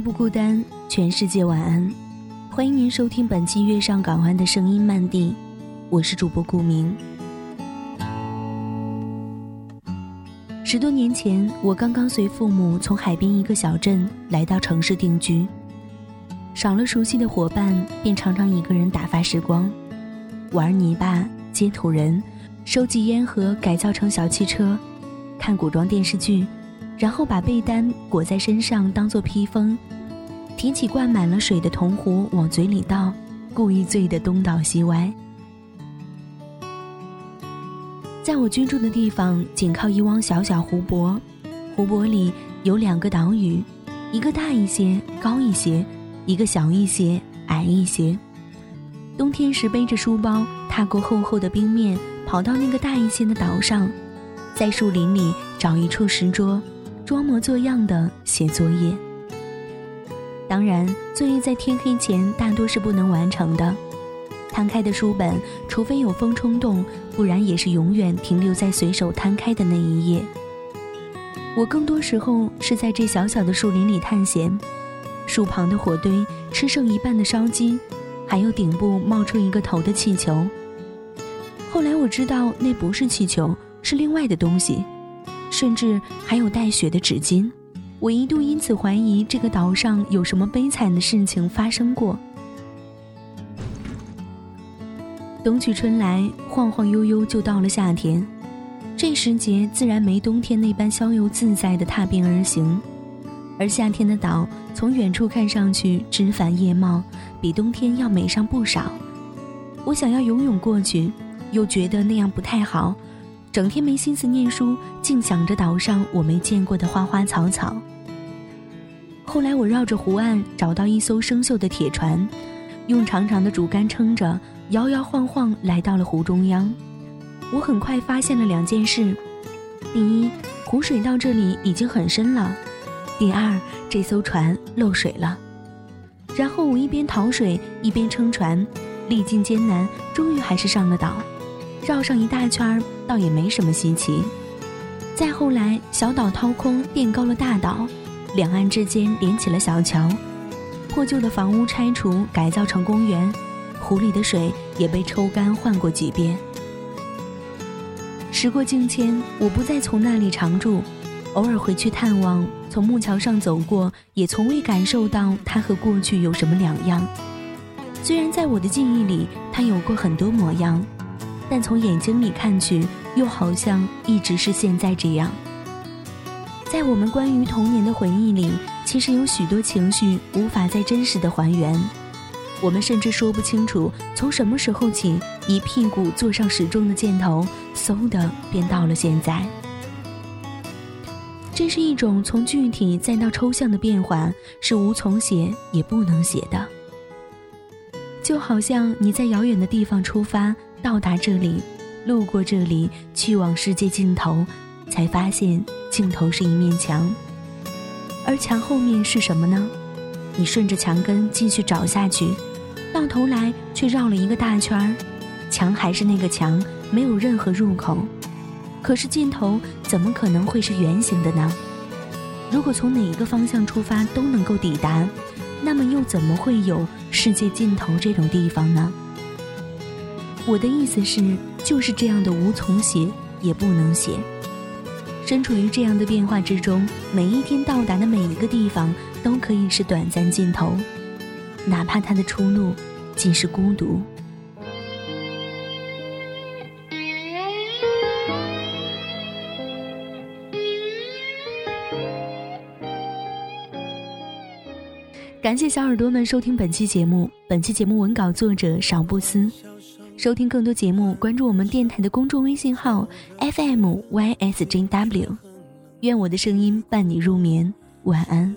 不孤单，全世界晚安。欢迎您收听本期《月上港湾》的声音漫递，我是主播顾明。十多年前，我刚刚随父母从海边一个小镇来到城市定居，少了熟悉的伙伴，便常常一个人打发时光，玩泥巴、接土人、收集烟盒改造成小汽车、看古装电视剧，然后把被单裹在身上当做披风。提起灌满了水的铜壶往嘴里倒，故意醉得东倒西歪。在我居住的地方，紧靠一汪小小湖泊，湖泊里有两个岛屿，一个大一些、高一些，一个小一些、矮一些。冬天时背着书包，踏过厚厚的冰面，跑到那个大一些的岛上，在树林里找一处石桌，装模作样的写作业。当然，作业在天黑前大多是不能完成的。摊开的书本，除非有风冲动，不然也是永远停留在随手摊开的那一页。我更多时候是在这小小的树林里探险，树旁的火堆，吃剩一半的烧鸡，还有顶部冒出一个头的气球。后来我知道那不是气球，是另外的东西，甚至还有带血的纸巾。我一度因此怀疑这个岛上有什么悲惨的事情发生过。冬去春来，晃晃悠悠就到了夏天，这时节自然没冬天那般逍遥自在的踏冰而行。而夏天的岛，从远处看上去枝繁叶茂，比冬天要美上不少。我想要游泳过去，又觉得那样不太好，整天没心思念书，净想着岛上我没见过的花花草草。后来我绕着湖岸找到一艘生锈的铁船，用长长的竹竿撑着，摇摇晃晃来到了湖中央。我很快发现了两件事：第一，湖水到这里已经很深了；第二，这艘船漏水了。然后我一边淘水一边撑船，历尽艰难，终于还是上了岛。绕上一大圈儿，倒也没什么稀奇。再后来，小岛掏空，垫高了大岛。两岸之间连起了小桥，破旧的房屋拆除改造成公园，湖里的水也被抽干换过几遍。时过境迁，我不再从那里常住，偶尔回去探望，从木桥上走过，也从未感受到它和过去有什么两样。虽然在我的记忆里，它有过很多模样，但从眼睛里看去，又好像一直是现在这样。在我们关于童年的回忆里，其实有许多情绪无法再真实的还原。我们甚至说不清楚从什么时候起，一屁股坐上时钟的箭头，嗖的便到了现在。这是一种从具体再到抽象的变化，是无从写也不能写的。就好像你在遥远的地方出发，到达这里，路过这里，去往世界尽头，才发现。尽头是一面墙，而墙后面是什么呢？你顺着墙根继续找下去，到头来却绕了一个大圈儿，墙还是那个墙，没有任何入口。可是尽头怎么可能会是圆形的呢？如果从哪一个方向出发都能够抵达，那么又怎么会有世界尽头这种地方呢？我的意思是，就是这样的无从写，也不能写。身处于这样的变化之中，每一天到达的每一个地方都可以是短暂尽头，哪怕它的出路仅是孤独。感谢小耳朵们收听本期节目，本期节目文稿作者少不思。收听更多节目，关注我们电台的公众微信号 FMYSJW。愿我的声音伴你入眠，晚安。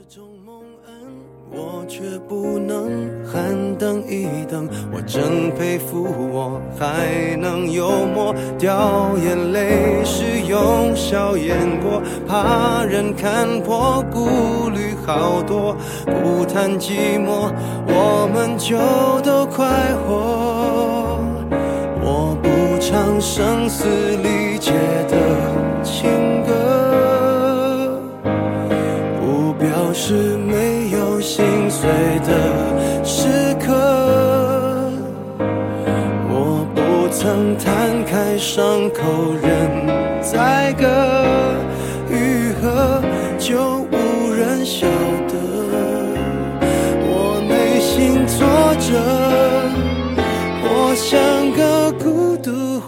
我却不能喊等一等，我真佩服我还能幽默，掉眼泪时用笑掩过，怕人看破，顾虑好多，不谈寂寞，我们就都快活。唱声嘶力竭的情歌，不表示没有心碎的时刻。我不曾摊开伤口任宰割，愈合就无人晓得。我内心挫折，我像个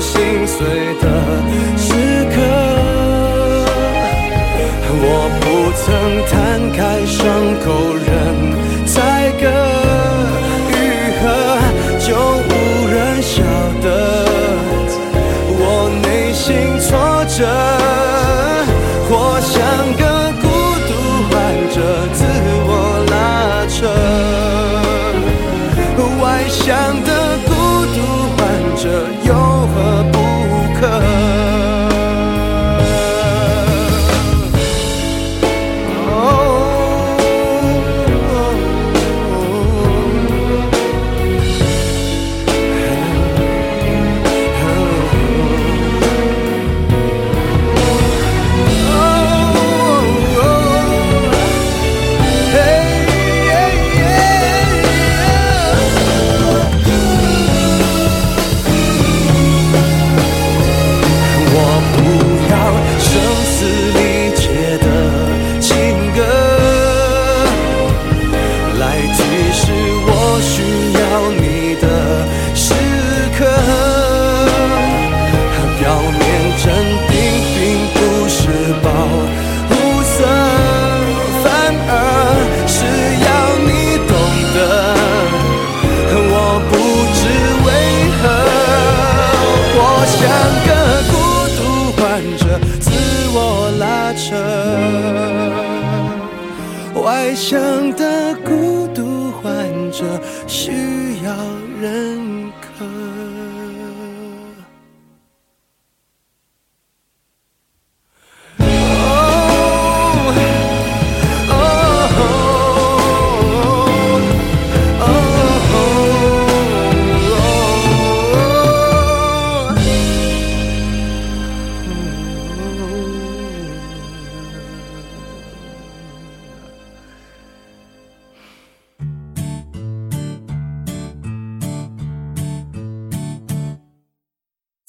心碎的时刻。我不曾摊开伤口外向的孤独患者需要人